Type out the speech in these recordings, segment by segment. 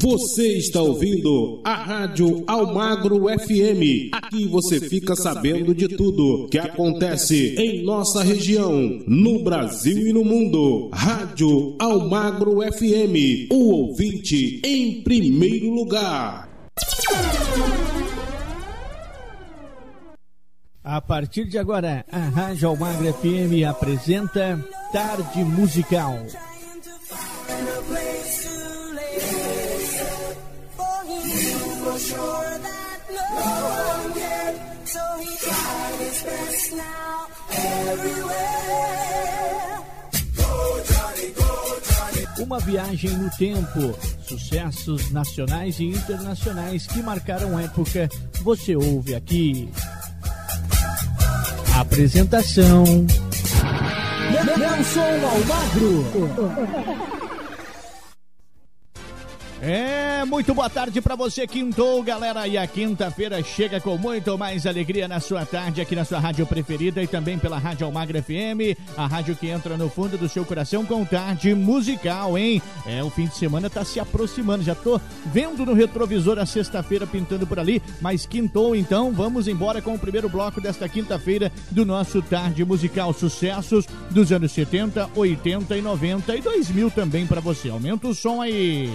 Você está ouvindo a Rádio Almagro FM. Aqui você fica sabendo de tudo que acontece em nossa região, no Brasil e no mundo. Rádio Almagro FM, o ouvinte em primeiro lugar. A partir de agora, a Rádio Almagro FM apresenta Tarde Musical. Uma viagem no tempo, sucessos nacionais e internacionais que marcaram época, você ouve aqui. Apresentação Nelson Almagro. É, muito boa tarde para você, quintou, galera. E a quinta-feira chega com muito mais alegria na sua tarde, aqui na sua rádio preferida e também pela Rádio Almagra FM, a rádio que entra no fundo do seu coração com tarde musical, hein? É, o fim de semana tá se aproximando, já tô vendo no retrovisor a sexta-feira pintando por ali, mas quintou, então vamos embora com o primeiro bloco desta quinta-feira do nosso tarde musical. Sucessos dos anos 70, 80 e 90 e 2000 também para você. Aumenta o som aí.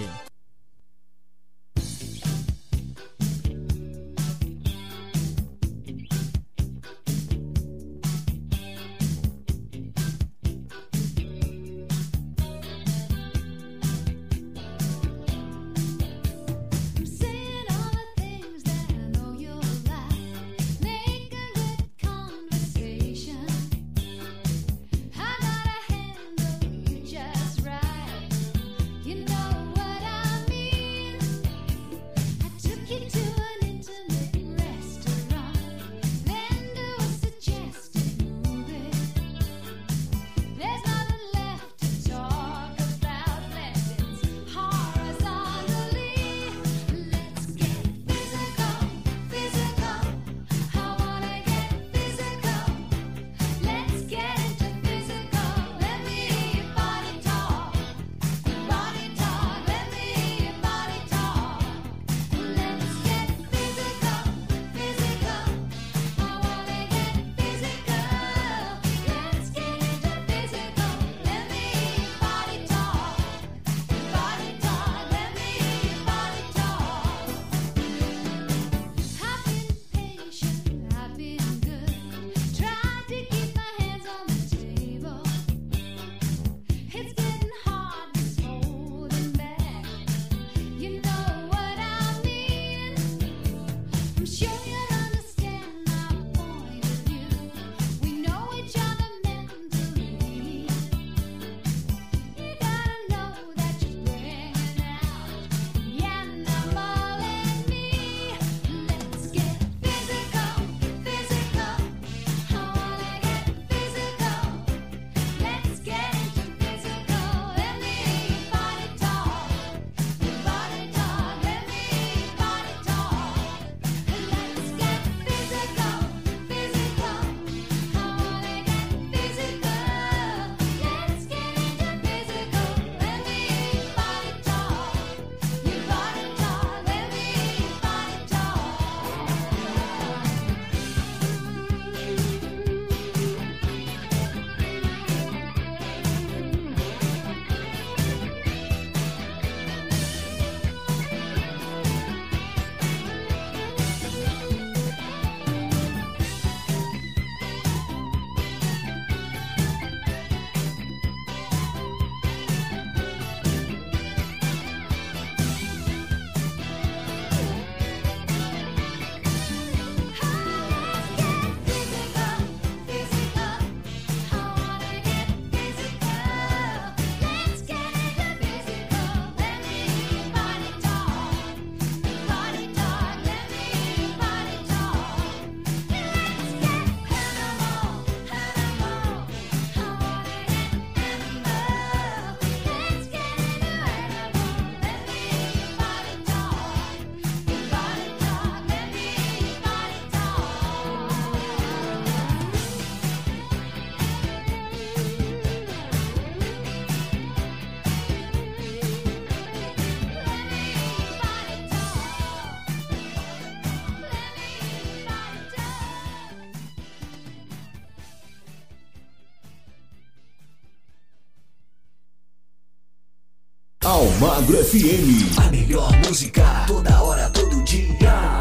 Almagro FM. A melhor música toda hora, todo dia.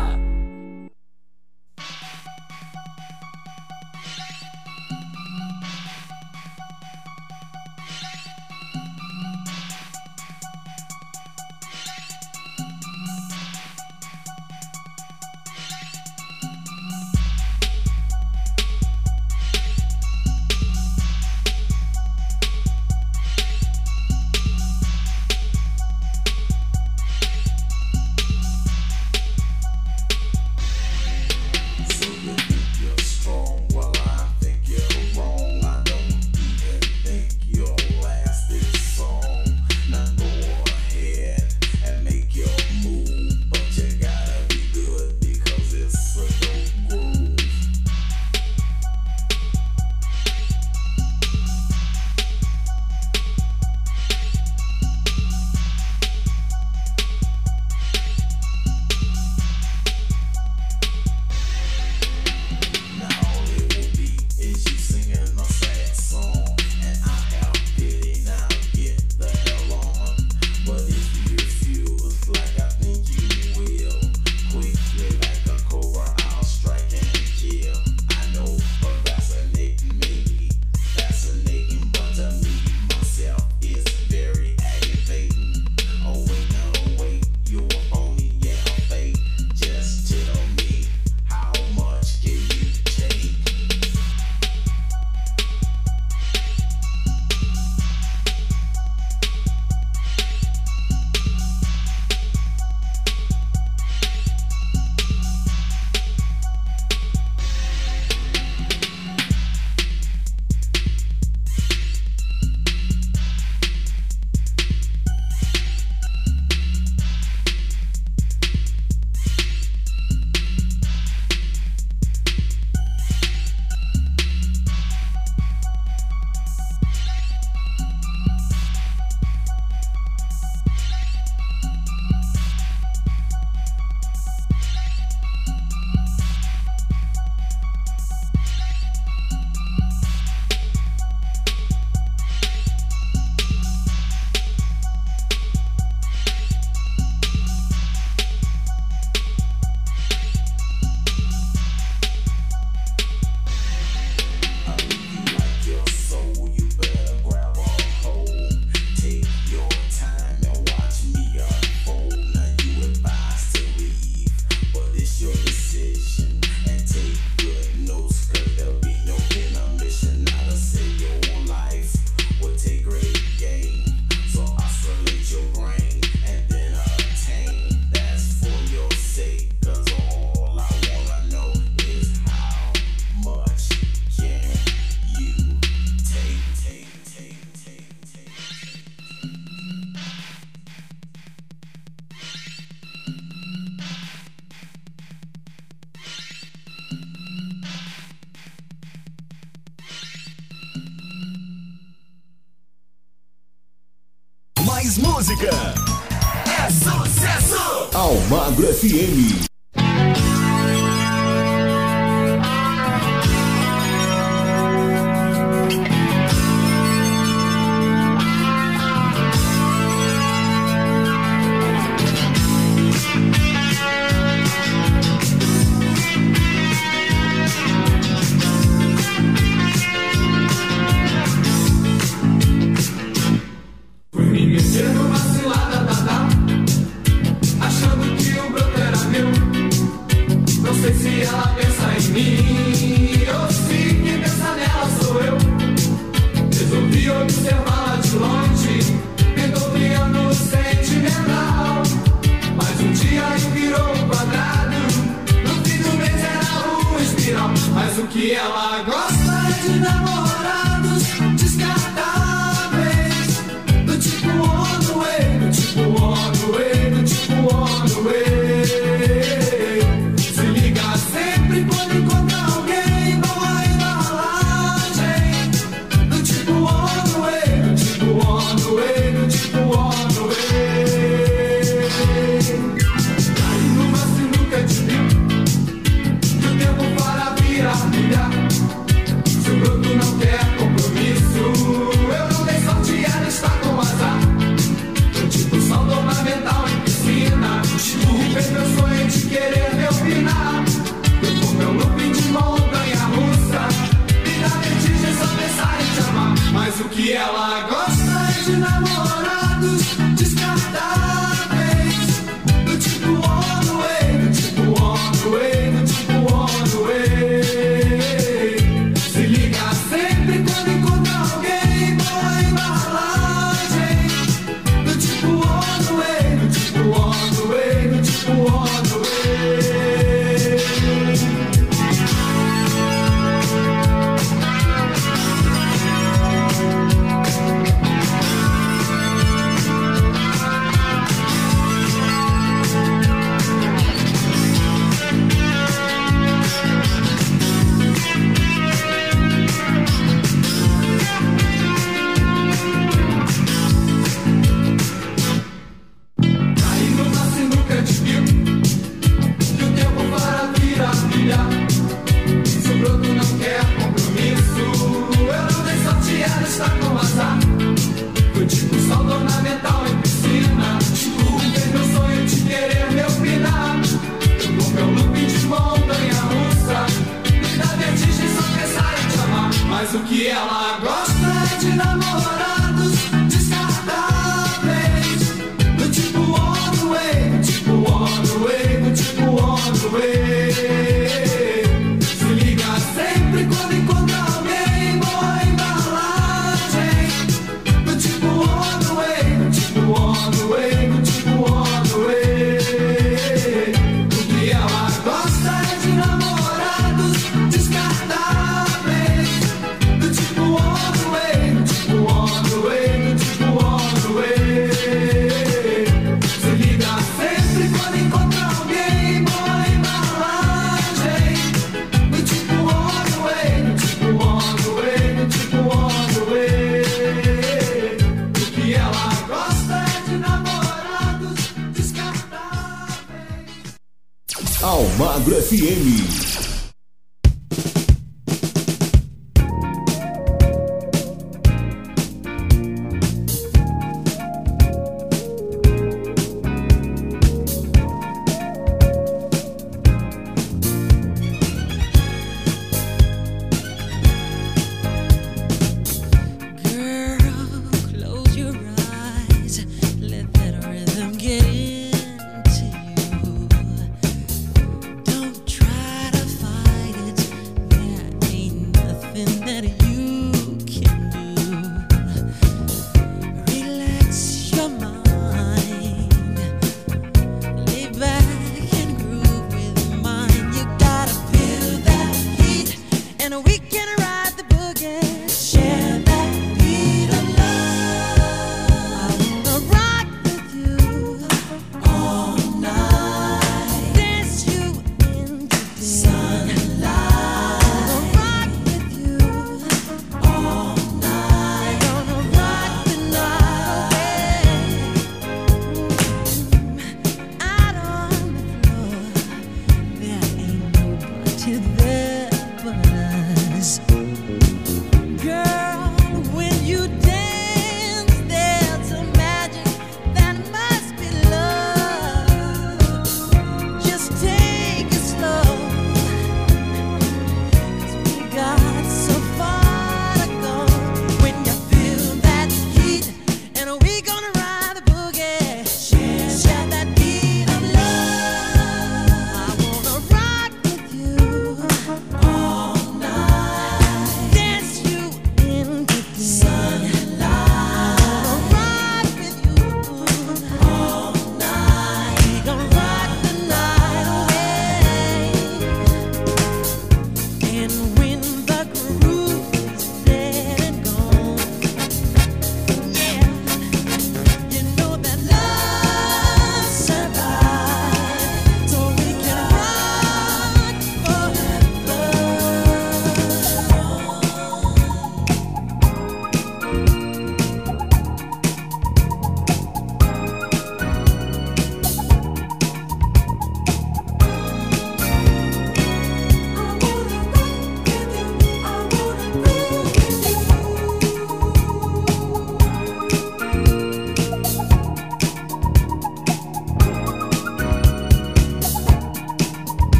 Mas o que ela gosta é de namorar.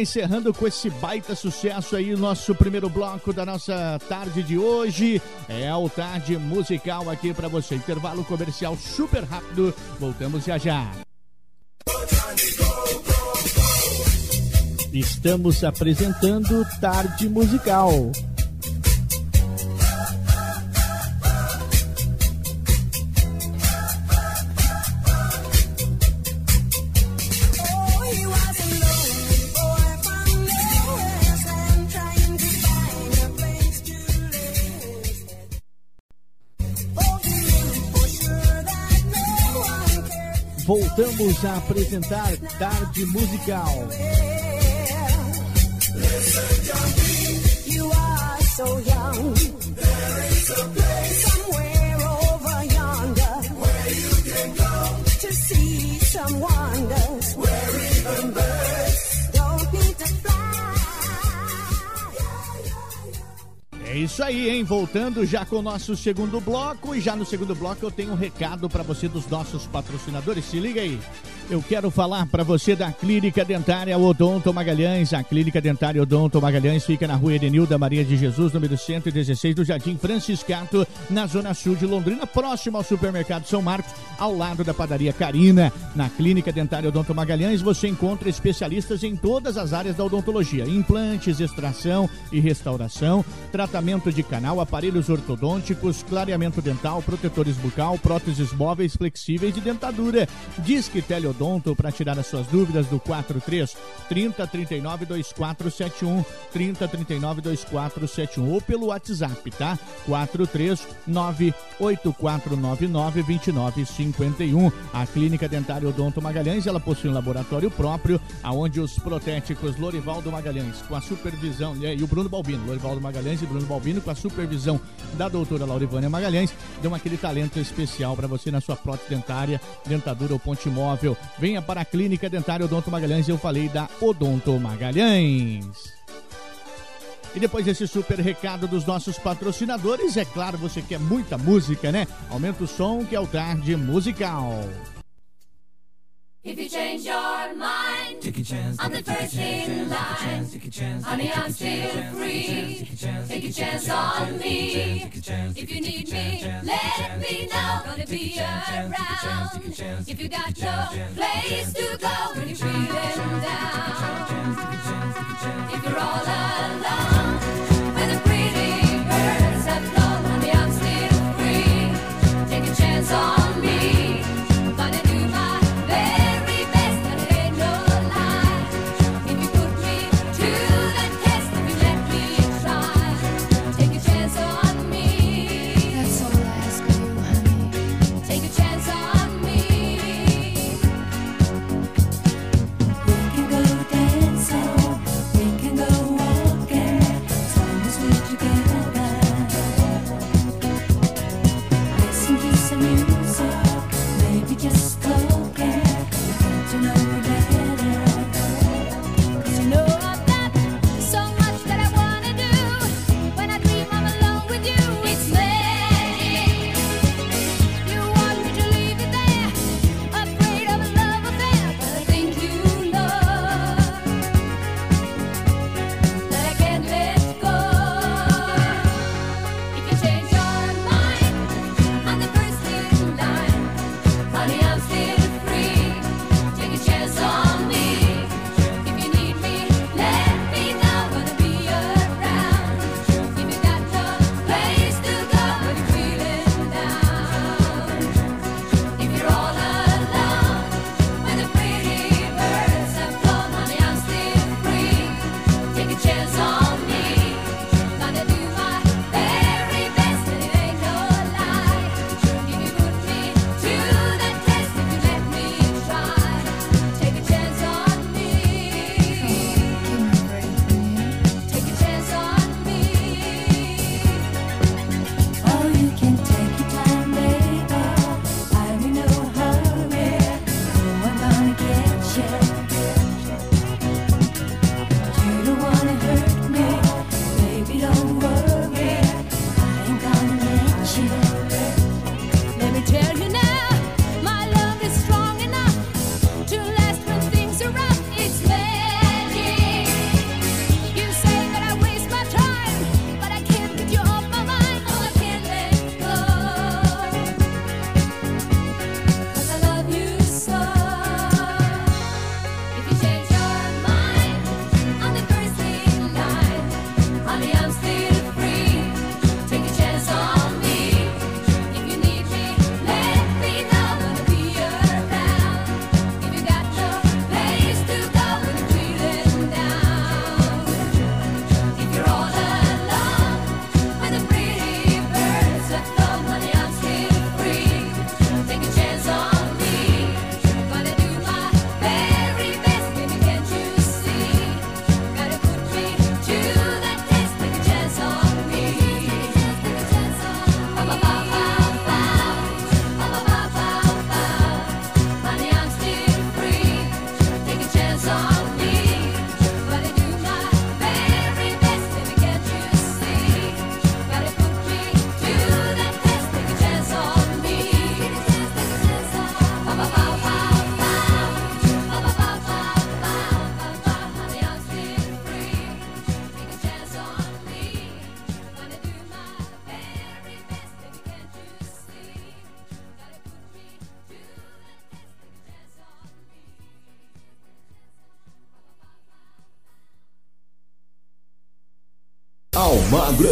Encerrando com esse baita sucesso aí, nosso primeiro bloco da nossa tarde de hoje. É o Tarde Musical aqui para você. Intervalo comercial super rápido. Voltamos já já. Estamos apresentando Tarde Musical. Voltamos a apresentar Tarde Musical. You isso aí, hein? Voltando já com o nosso segundo bloco. E já no segundo bloco eu tenho um recado para você dos nossos patrocinadores. Se liga aí. Eu quero falar para você da Clínica Dentária Odonto Magalhães. A Clínica Dentária Odonto Magalhães fica na rua Edenilda Maria de Jesus, número 116 do Jardim Franciscato, na zona sul de Londrina, próximo ao supermercado São Marcos, ao lado da padaria Carina. Na Clínica Dentária Odonto Magalhães você encontra especialistas em todas as áreas da odontologia: implantes, extração e restauração, tratamento de canal, aparelhos ortodônticos, clareamento dental, protetores bucal, próteses móveis flexíveis e dentadura. Disque Teleodonto Odonto para tirar as suas dúvidas do 43 30 39 2471 30 39 2471 ou pelo WhatsApp, tá? 43 98499 2951. A Clínica Dentária Odonto Magalhães, ela possui um laboratório próprio, aonde os protéticos Lorivaldo Magalhães, com a supervisão, e o Bruno Balbino, Lorivaldo Magalhães e Bruno Balbino, com a supervisão da doutora Laurivânia Magalhães, dão aquele talento especial para você na sua prótese dentária, dentadura ou ponte móvel. Venha para a Clínica Dentária Odonto Magalhães. Eu falei da Odonto Magalhães. E depois desse super recado dos nossos patrocinadores, é claro, você quer muita música, né? Aumenta o som que é o Tarde Musical. If you change your mind, take a chance, I'm the first in line. Honey, I'm still free. Take a chance on me. If you need me, let me know. Gonna be around. If you got no place to go when you're feeling down. If you're all alone,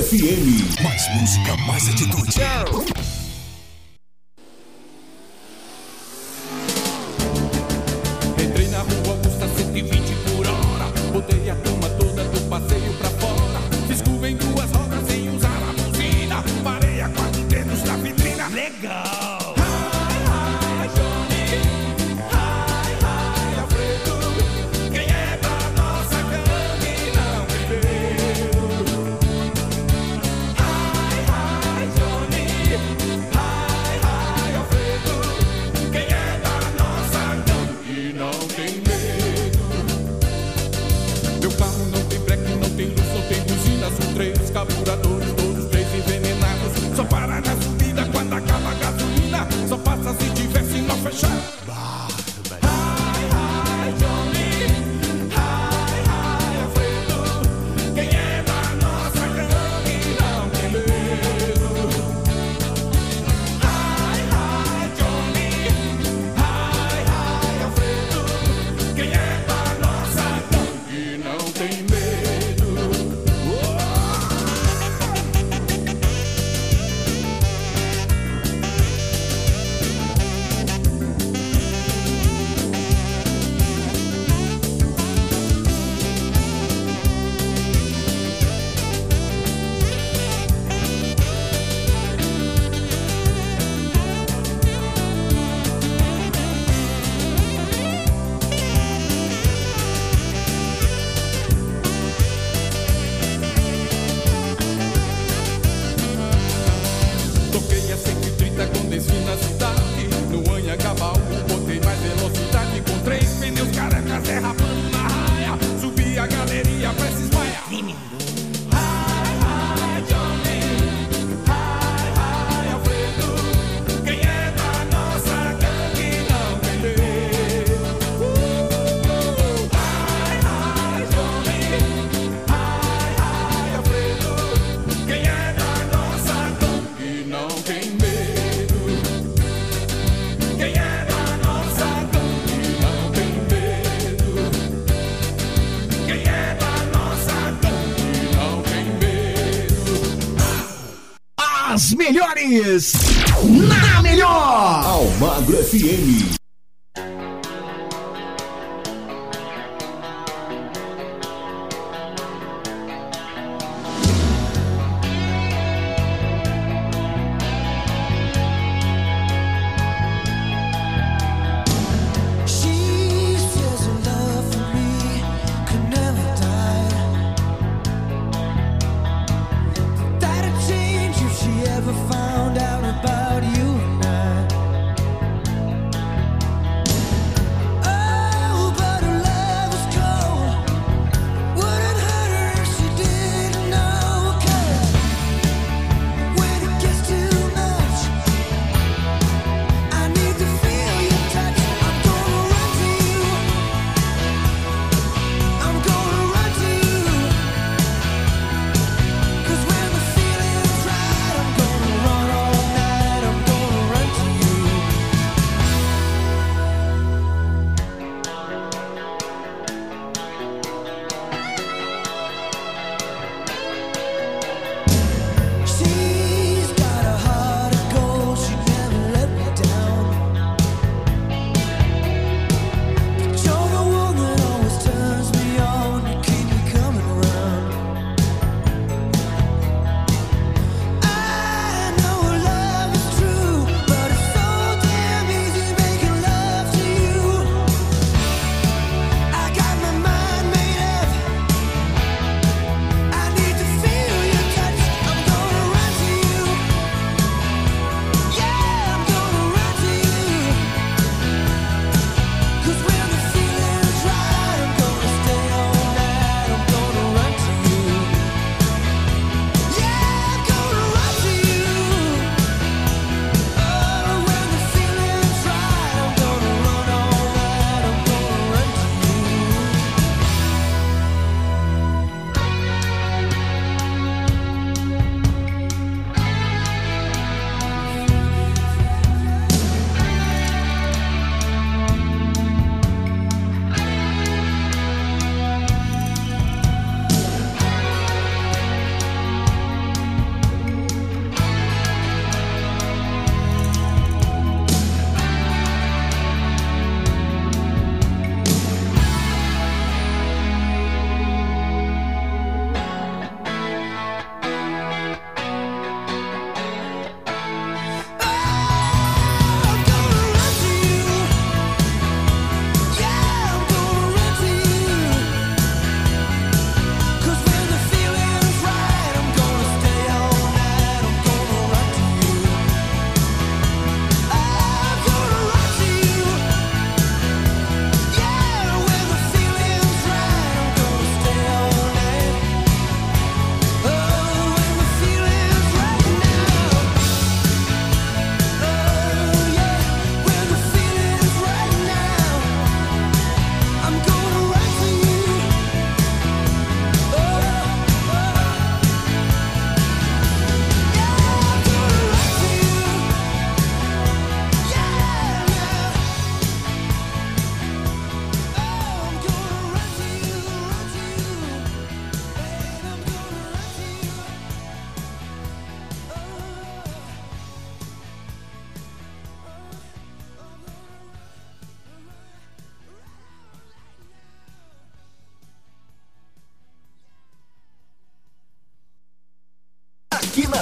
FM. Mais música, mais atitude. Martins. Na melhor! Almagro FM.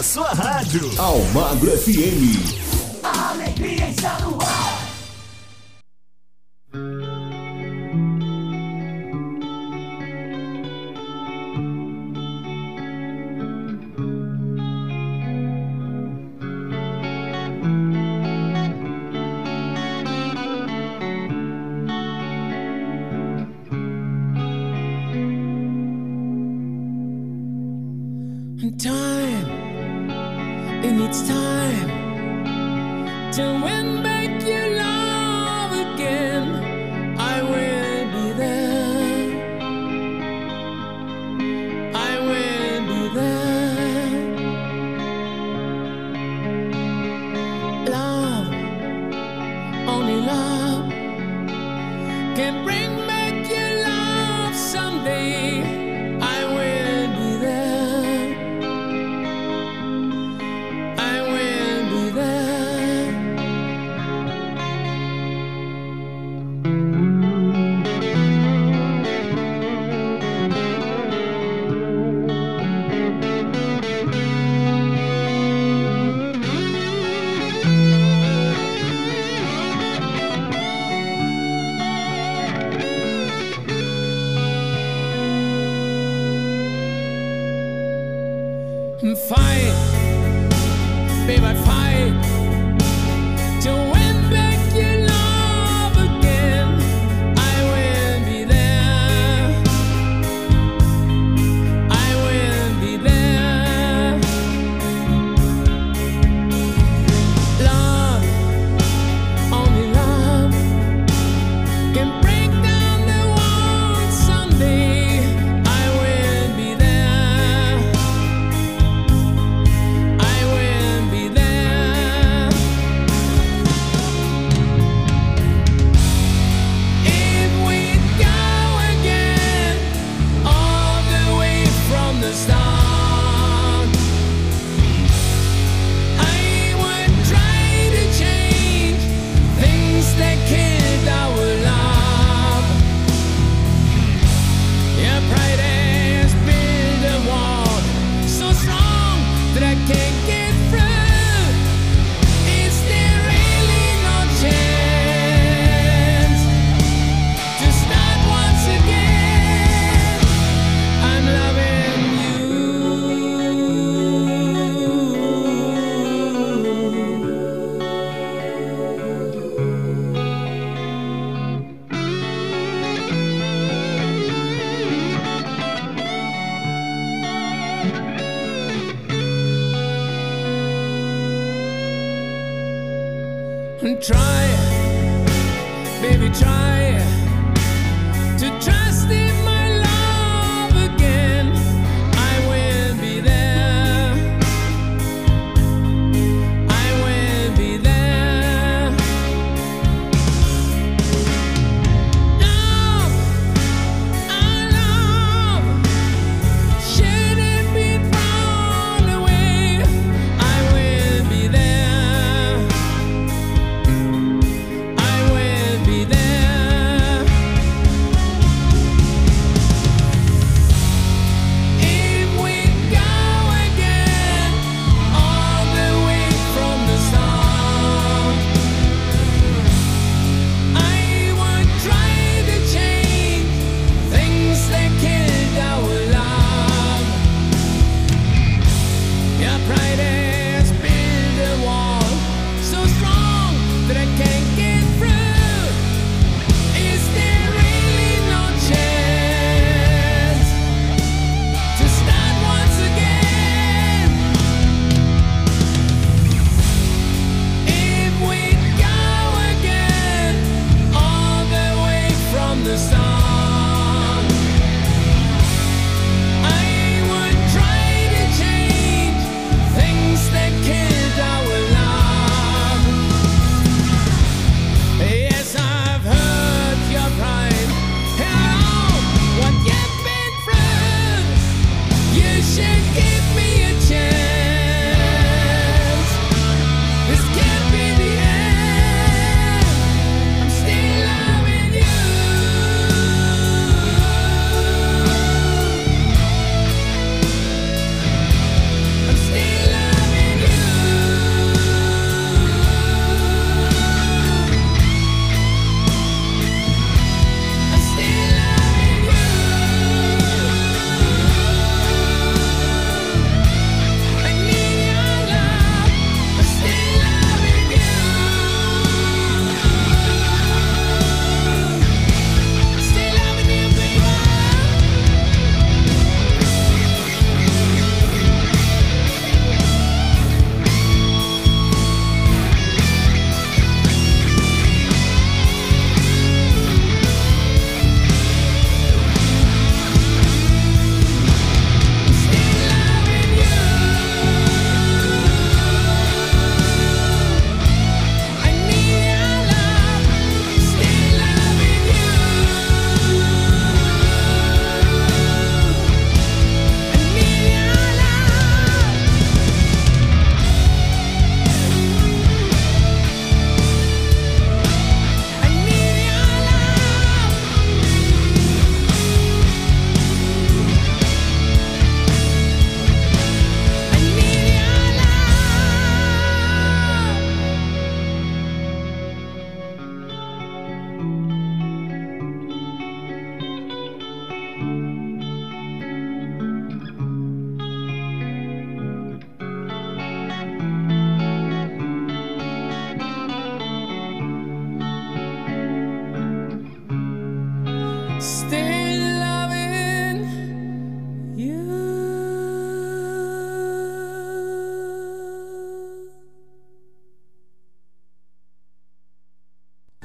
Sua rádio. Almagro FM. Alegria está no ar.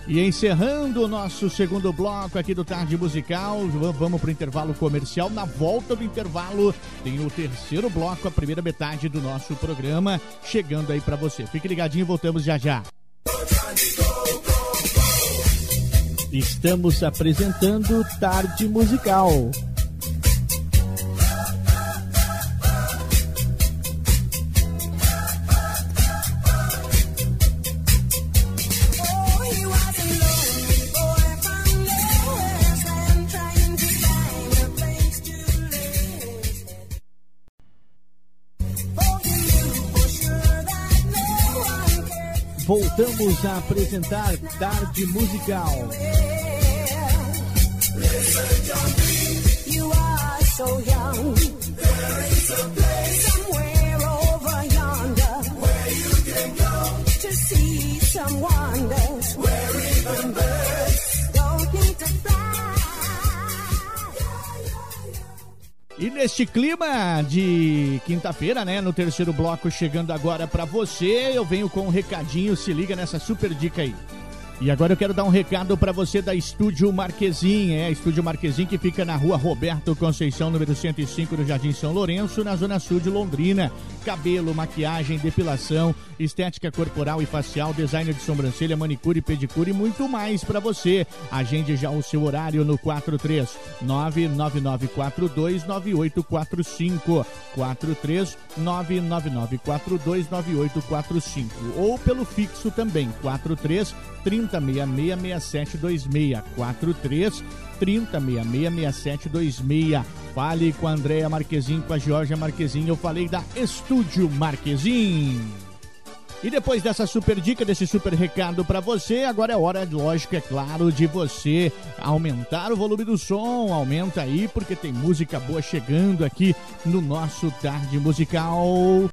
E encerrando o nosso segundo bloco aqui do Tarde Musical, vamos para o intervalo comercial. Na volta do intervalo tem o terceiro bloco, a primeira metade do nosso programa, chegando aí para você. Fique ligadinho, voltamos já já. Estamos apresentando Tarde Musical. Voltamos a apresentar Tarde Musical. You are so young. E neste clima de quinta-feira, né, no terceiro bloco chegando agora pra você, eu venho com um recadinho, se liga nessa super dica aí. E agora eu quero dar um recado pra você da Estúdio Marquezim, é, Estúdio Marquezim que fica na rua Roberto Conceição, número 105, no Jardim São Lourenço, na zona sul de Londrina. Cabelo, maquiagem, depilação, estética corporal e facial, design de sobrancelha, manicure, pedicure e muito mais pra você. Agende já o seu horário no 43 999429845 43 999429845 ou pelo fixo também 43 30666726 43 30666726 Fale com a Andréa Marquezin, com a Georgia Marquezin. Eu falei da Estúdio Marquezin. E depois dessa super dica, desse super recado pra você, agora é hora, lógico, é claro, de você aumentar o volume do som. Aumenta aí, porque tem música boa chegando aqui no nosso Tarde Musical.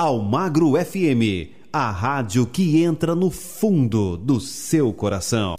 Almagro FM, a rádio que entra no fundo do seu coração.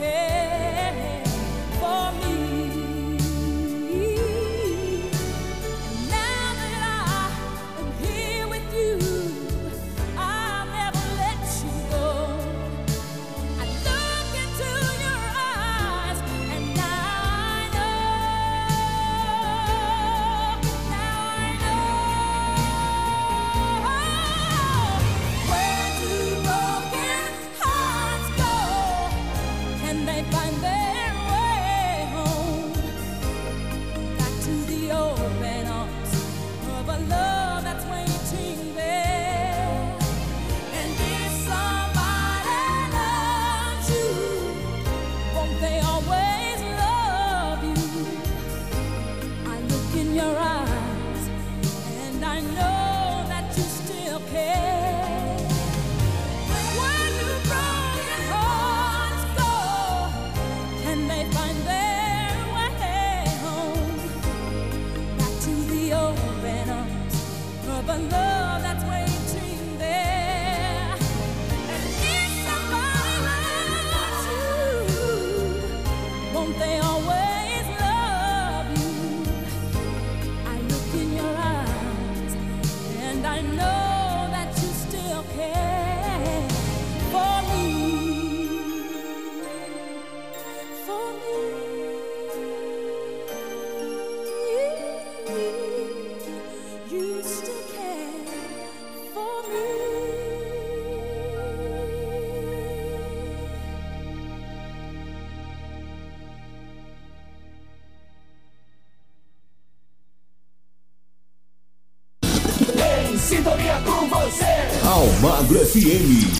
head. FM.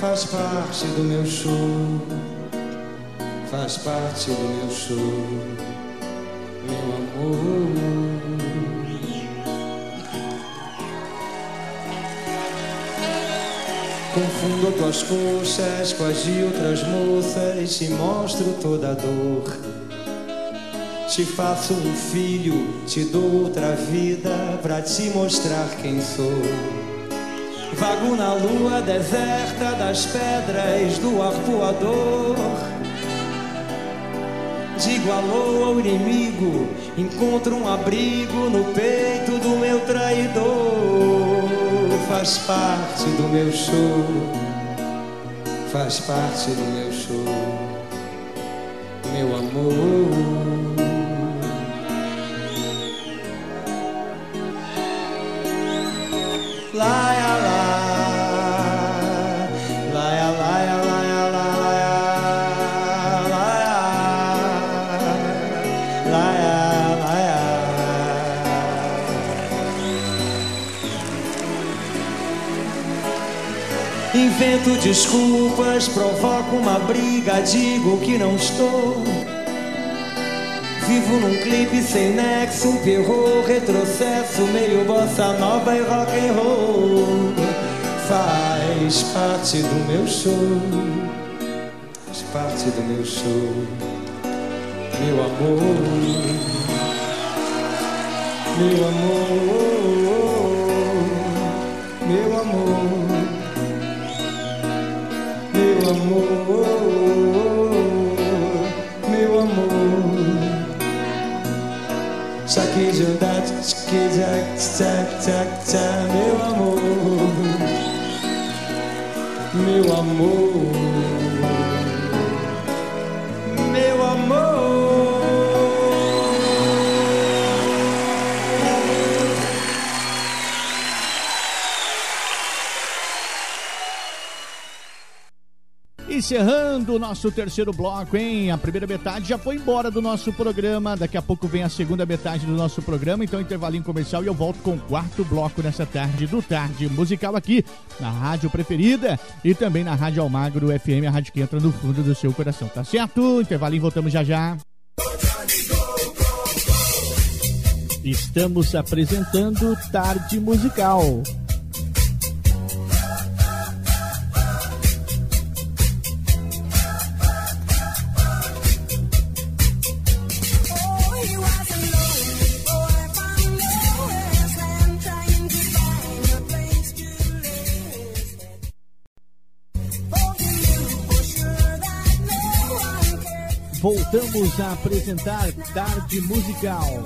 faz parte do meu show, faz parte do meu show, meu amor. Confundo tuas coxas com as de outras moças, te mostro toda a dor. Te faço um filho, te dou outra vida pra te mostrar quem sou. Vago na lua deserta das pedras do arpoador. Digo alô ao inimigo, encontro um abrigo no peito do meu traidor. Faz parte do meu show, faz parte do meu show, meu amor. Desculpas, provoco uma briga, digo que não estou. Vivo num clipe sem nexo, um terror, retrocesso, meio bossa nova e rock and roll. Faz parte do meu show, faz parte do meu show, meu amor, meu amor, que jack, jack, jack, jack, meu amor, meu amor, meu amor. Encerrando o nosso terceiro bloco, hein? A primeira metade já foi embora do nosso programa. Daqui a pouco vem a segunda metade do nosso programa. Então, intervalinho comercial e eu volto com o quarto bloco nessa tarde do Tarde Musical aqui na rádio preferida e também na Rádio Almagro FM, a rádio que entra no fundo do seu coração. Tá certo? Intervalinho, voltamos já já. Estamos apresentando Tarde Musical. Voltamos a apresentar Tarde Musical.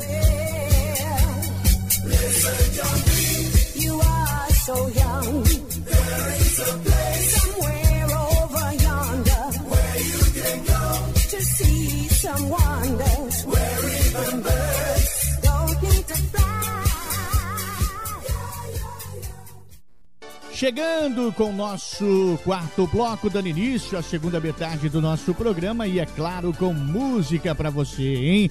You are so young. There is a Chegando com o nosso quarto bloco, dando início à segunda metade do nosso programa e, é claro, com música pra você, hein?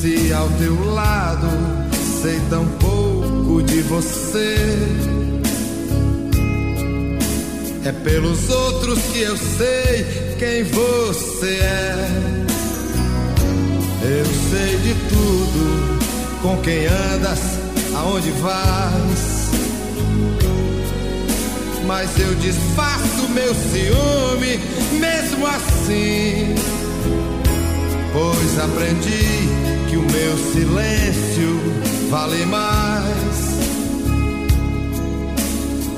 Se ao teu lado sei tão pouco de você, é pelos outros que eu sei quem você é. Eu sei de tudo, com quem andas, aonde vais. Mas eu disfarço meu ciúme, mesmo assim, pois aprendi que o meu silêncio vale mais.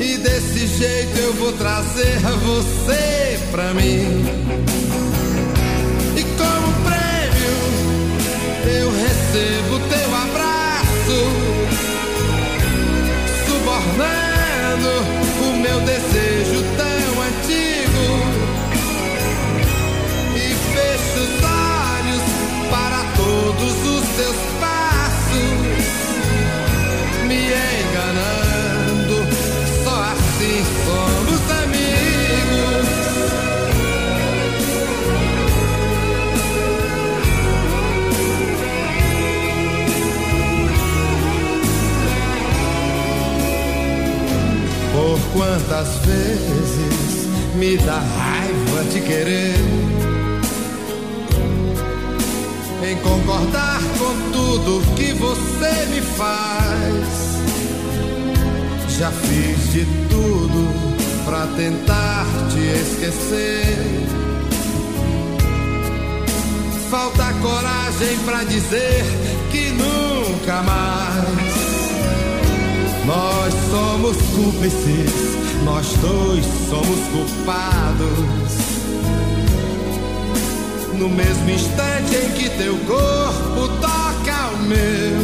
E desse jeito eu vou trazer você pra mim. E como prêmio eu recebo teu abraço, subornando o meu desejo tão antigo. Teus passos, me enganando. Só assim somos amigos. Por quantas vezes me dá raiva te querer? Em concordar com tudo que você me faz. Já fiz de tudo pra tentar te esquecer. Falta coragem pra dizer que nunca mais. Nós somos cúmplices, nós dois somos culpados. No mesmo instante em que teu corpo toca o meu,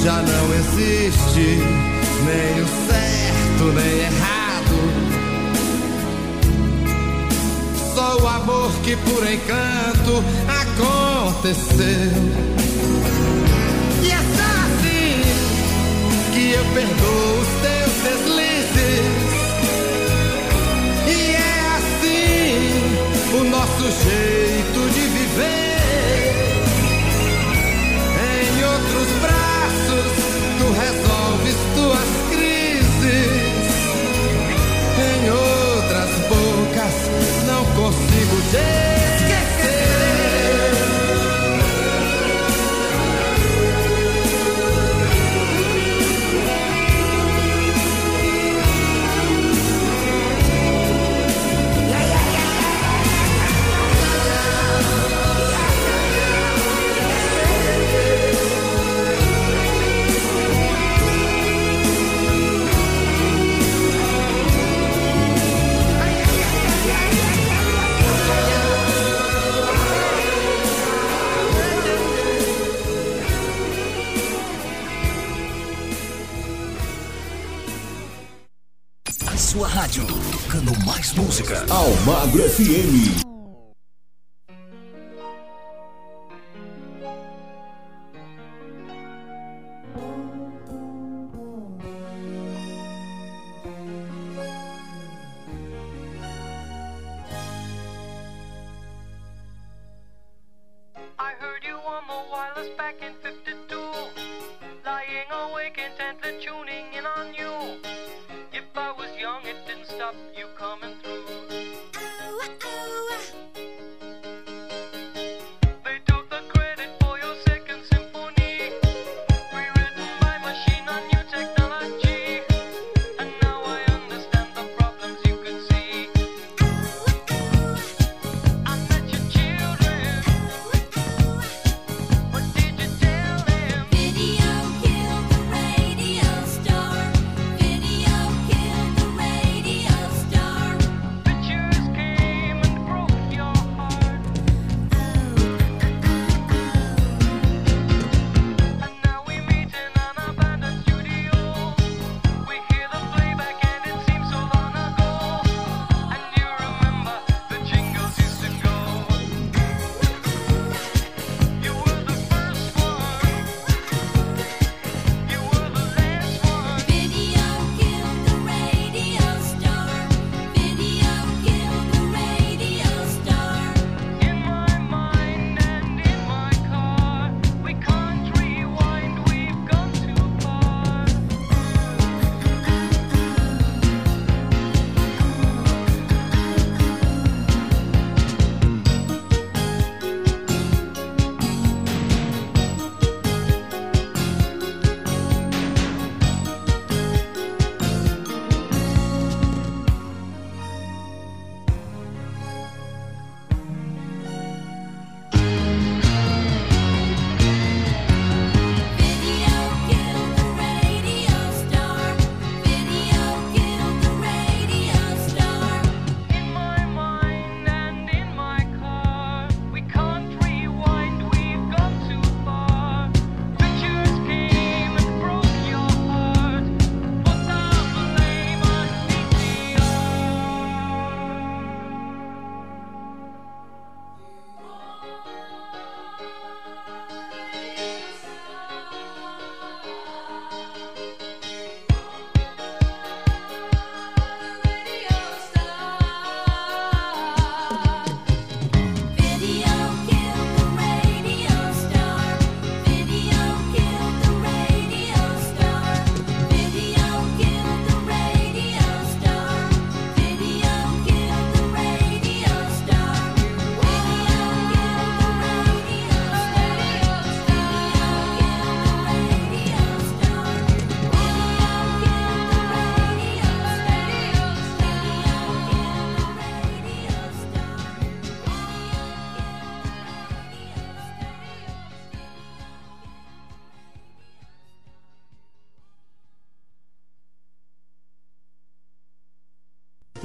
já não existe nem o certo nem errado. Só o amor que por encanto aconteceu. E é só assim que eu perdoo os teus deslizes. Nosso jeito de viver. Em outros braços, tu resolves tuas crises. Em outras bocas, não consigo te rádio, tocando mais música. Almagro FM.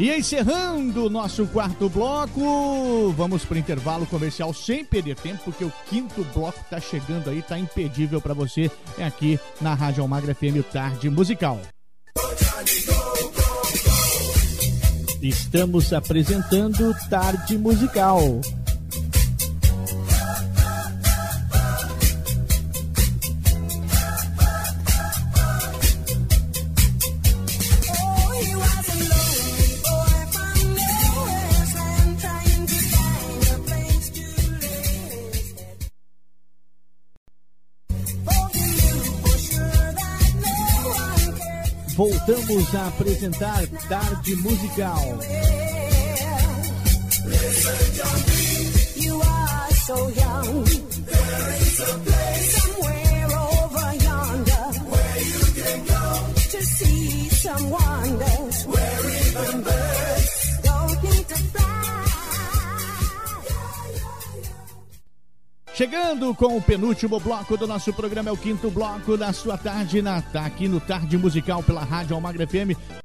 E encerrando o nosso quarto bloco, vamos para o intervalo comercial sem perder tempo, porque o quinto bloco tá chegando aí, tá impedível para você. É aqui na Rádio Almagra FM Tarde Musical. Estamos apresentando Tarde Musical. Voltamos a apresentar Tarde Musical. You are so young. Chegando com o penúltimo bloco do nosso programa, é o quinto bloco da sua tarde, na, tá aqui no Tarde Musical pela Rádio Almagra FM.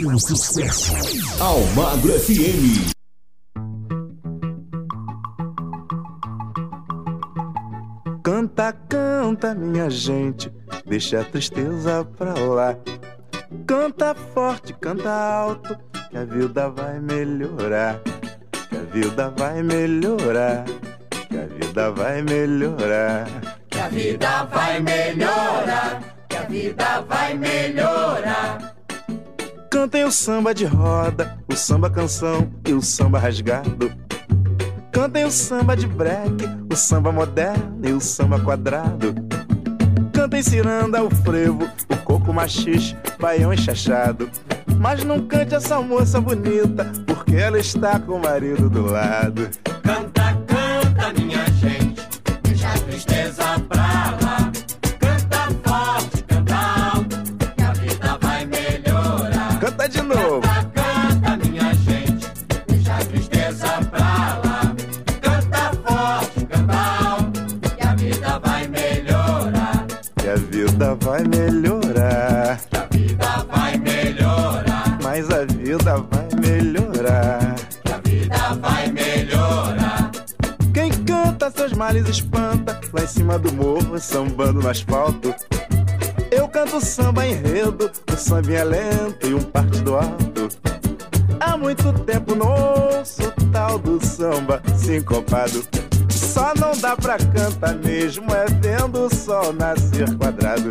Seu sucesso. Almagro FM. Canta, canta, minha gente, deixa a tristeza pra lá. Canta forte, canta alto, que a vida vai melhorar. Que a vida vai melhorar. Que a vida vai melhorar. Que a vida vai melhorar, que a vida vai melhorar. Cantem o samba de roda, o samba canção e o samba rasgado. Cantem o samba de break, o samba moderno e o samba quadrado. Cantem ciranda, o frevo, o coco machis, baião enxachado. Mas não cante essa moça bonita, porque ela está com o marido do lado. Cantar melhorar. Que a vida vai melhorar. Quem canta seus males espanta, lá em cima do morro, sambando no asfalto. Eu canto samba enredo, o samba é lento e um partido alto. Há muito tempo não ouço tal do samba sincopado. Só não dá pra cantar mesmo, é vendo o sol nascer quadrado.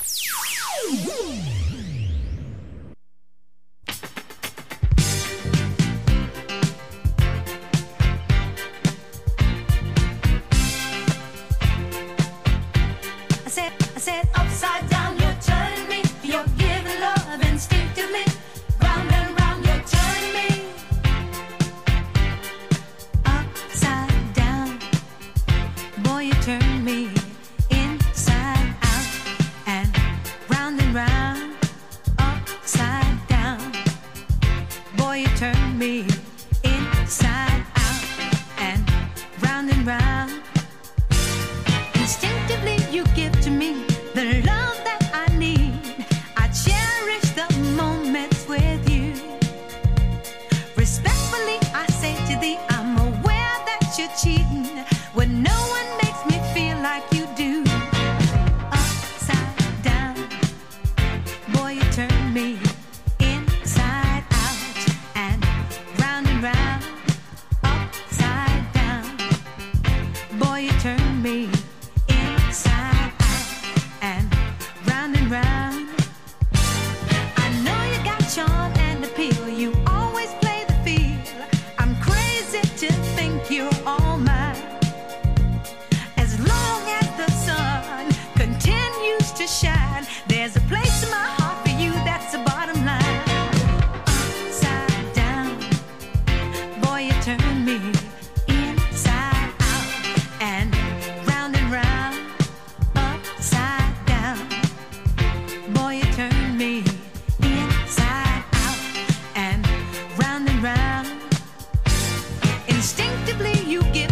effectively you give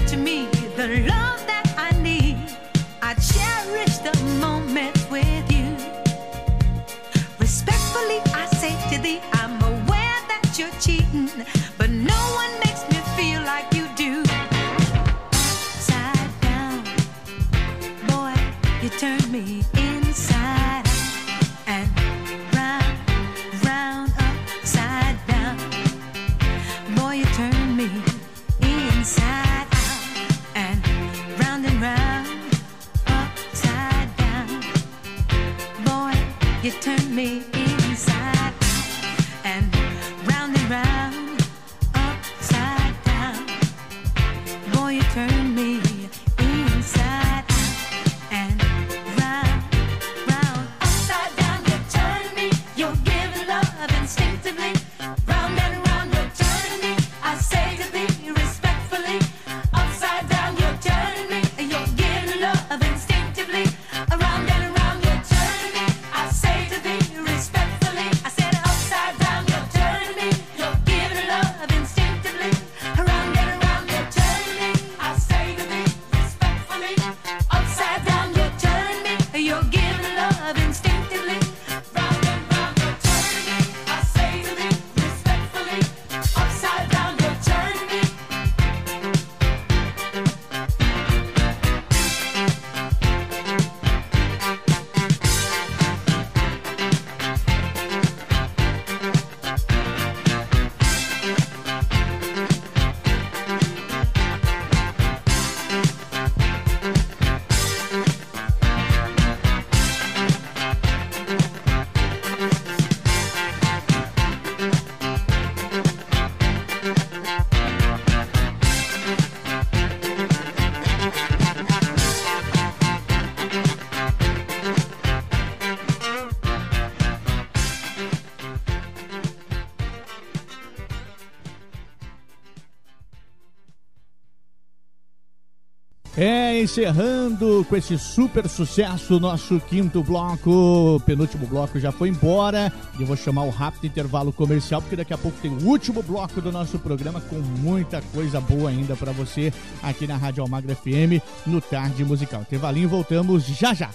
encerrando com esse super sucesso nosso quinto bloco. Penúltimo bloco já foi embora. E eu vou chamar o rápido intervalo comercial, porque daqui a pouco tem o último bloco do nosso programa com muita coisa boa ainda para você aqui na Rádio Almagra FM no Tarde Musical. Intervalinho, voltamos já já.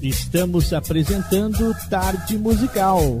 Estamos apresentando Tarde Musical.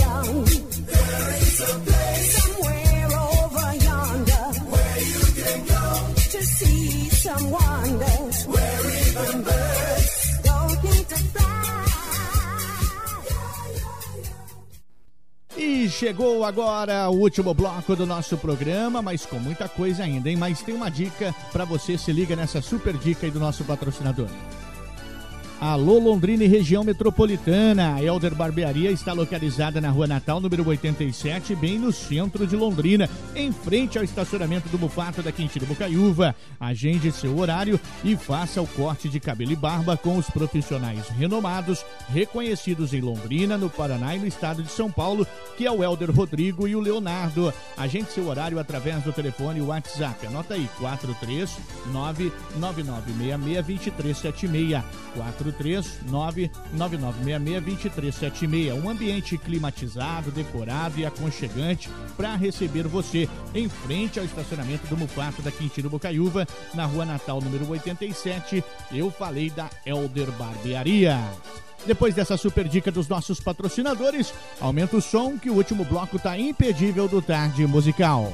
Chegou agora o último bloco do nosso programa, mas com muita coisa ainda, hein? Mas tem uma dica para você, se liga nessa super dica aí do nosso patrocinador. Alô Londrina e região metropolitana. A Elder Barbearia está localizada na Rua Natal, número 87, bem no centro de Londrina, em frente ao estacionamento do Mufato da Quintino Bocaiúva. Agende seu horário e faça o corte de cabelo e barba com os profissionais renomados, reconhecidos em Londrina, no Paraná e no estado de São Paulo, que é o Elder Rodrigo e o Leonardo. Agende seu horário através do telefone e WhatsApp. Anota aí: 439 9966 2376 439-9966-2376. Um ambiente climatizado, decorado e aconchegante para receber você em frente ao estacionamento do Mufato da Quintino Bocaiúva, na Rua Natal número 87. Eu falei da Elder Barbearia. Depois dessa super dica dos nossos patrocinadores, aumenta o som que o último bloco está impedível do Tarde Musical.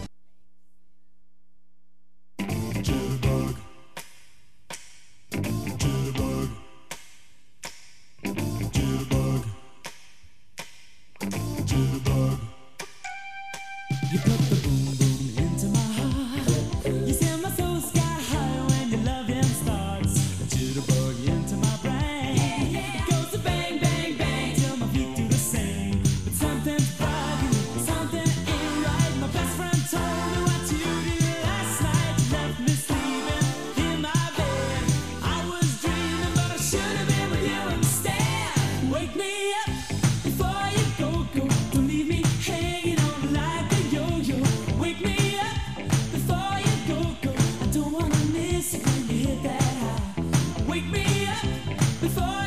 before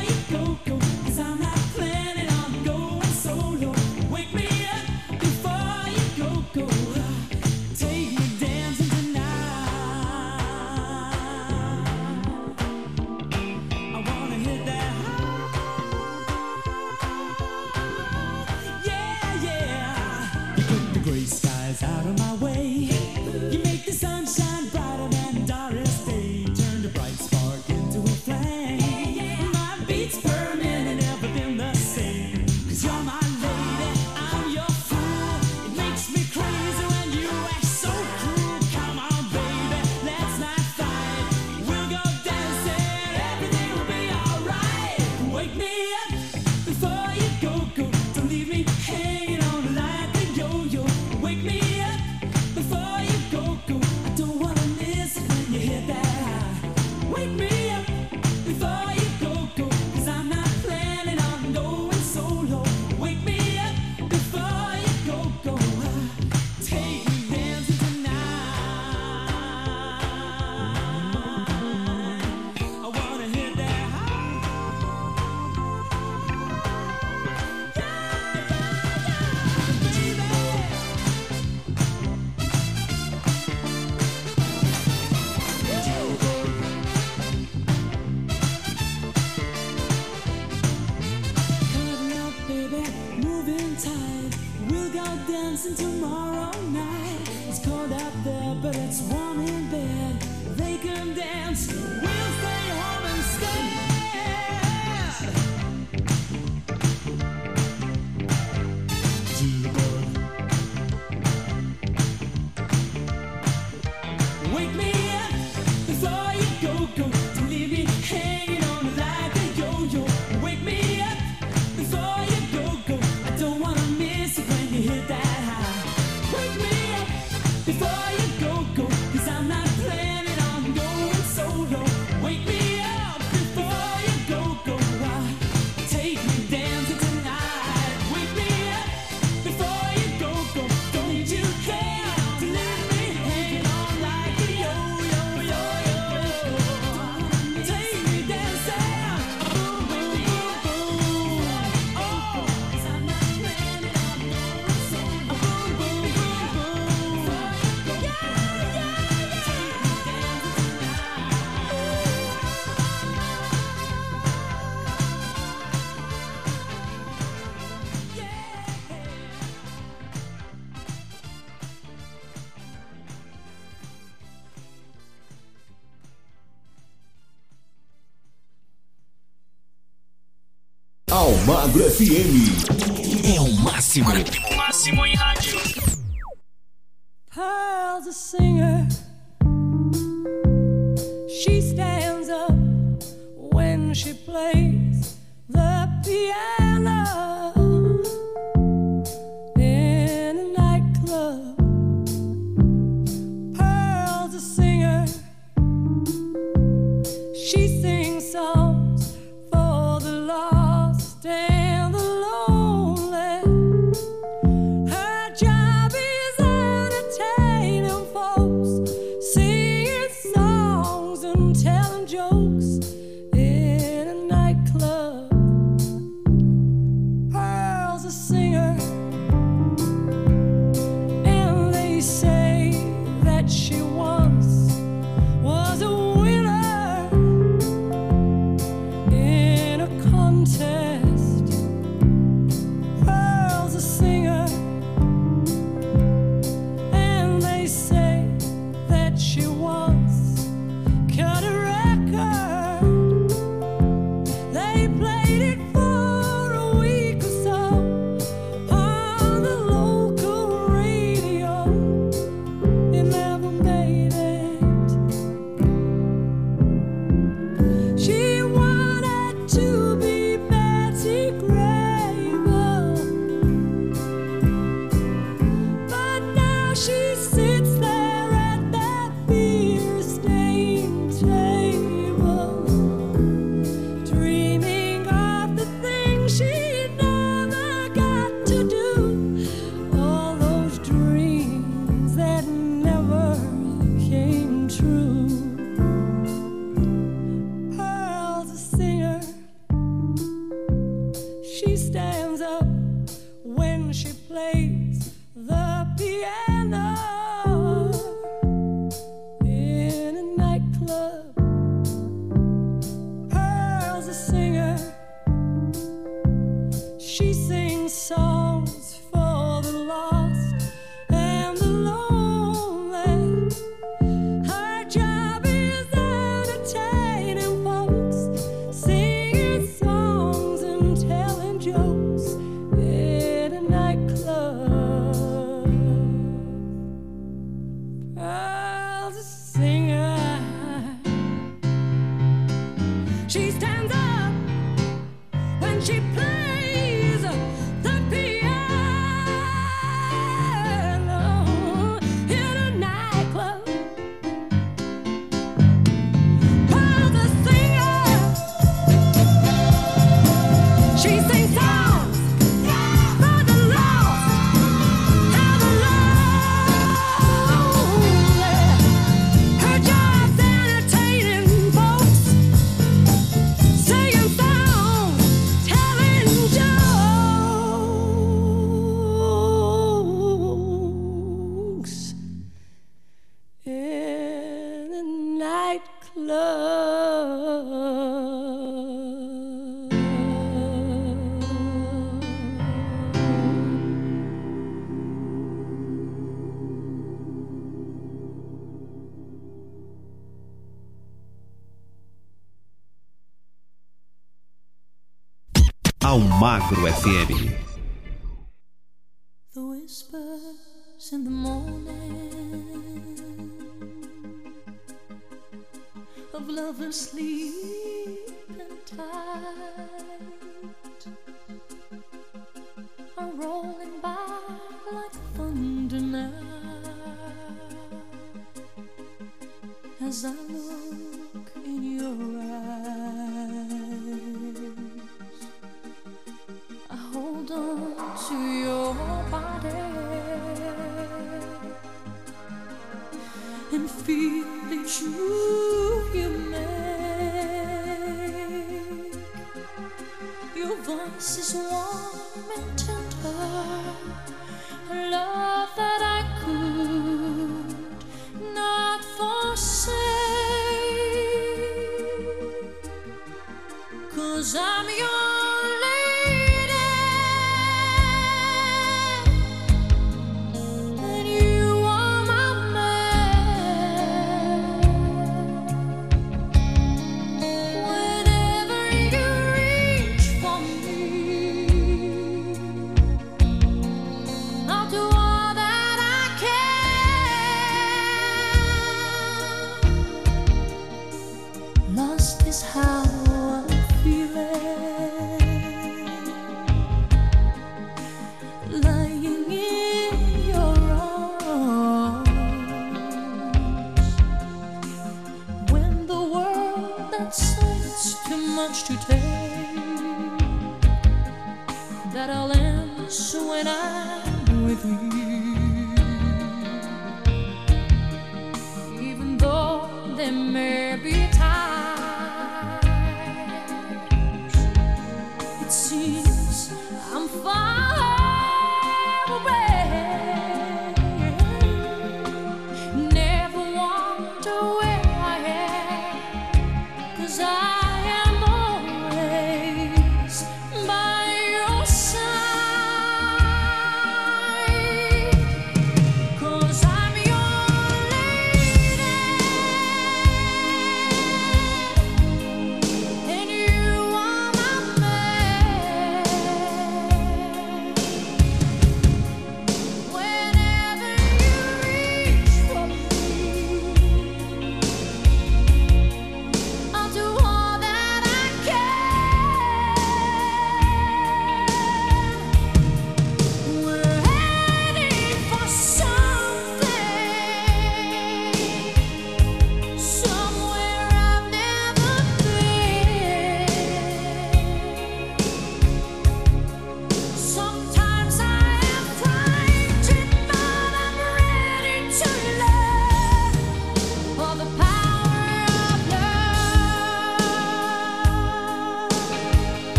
Magro FM. É o máximo. máximo em rádio. They play. Afro FM. This is warm and tender, a love that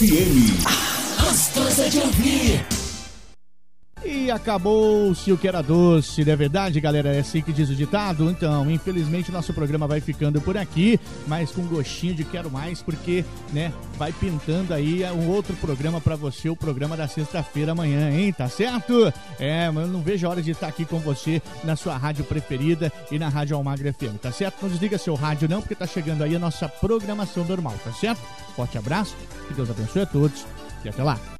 FM. Acabou-se o que era doce, não é verdade, galera? É assim que diz o ditado? Então, infelizmente, nosso programa vai ficando por aqui, mas com gostinho de quero mais, porque, né, vai pintando aí um outro programa pra você, o programa da sexta-feira amanhã, hein? Tá certo? É, mas eu não vejo a hora de estar aqui com você na sua rádio preferida e na Rádio Almagra FM, tá certo? Não desliga seu rádio não, porque tá chegando aí a nossa programação normal, tá certo? Forte abraço, que Deus abençoe a todos e até lá.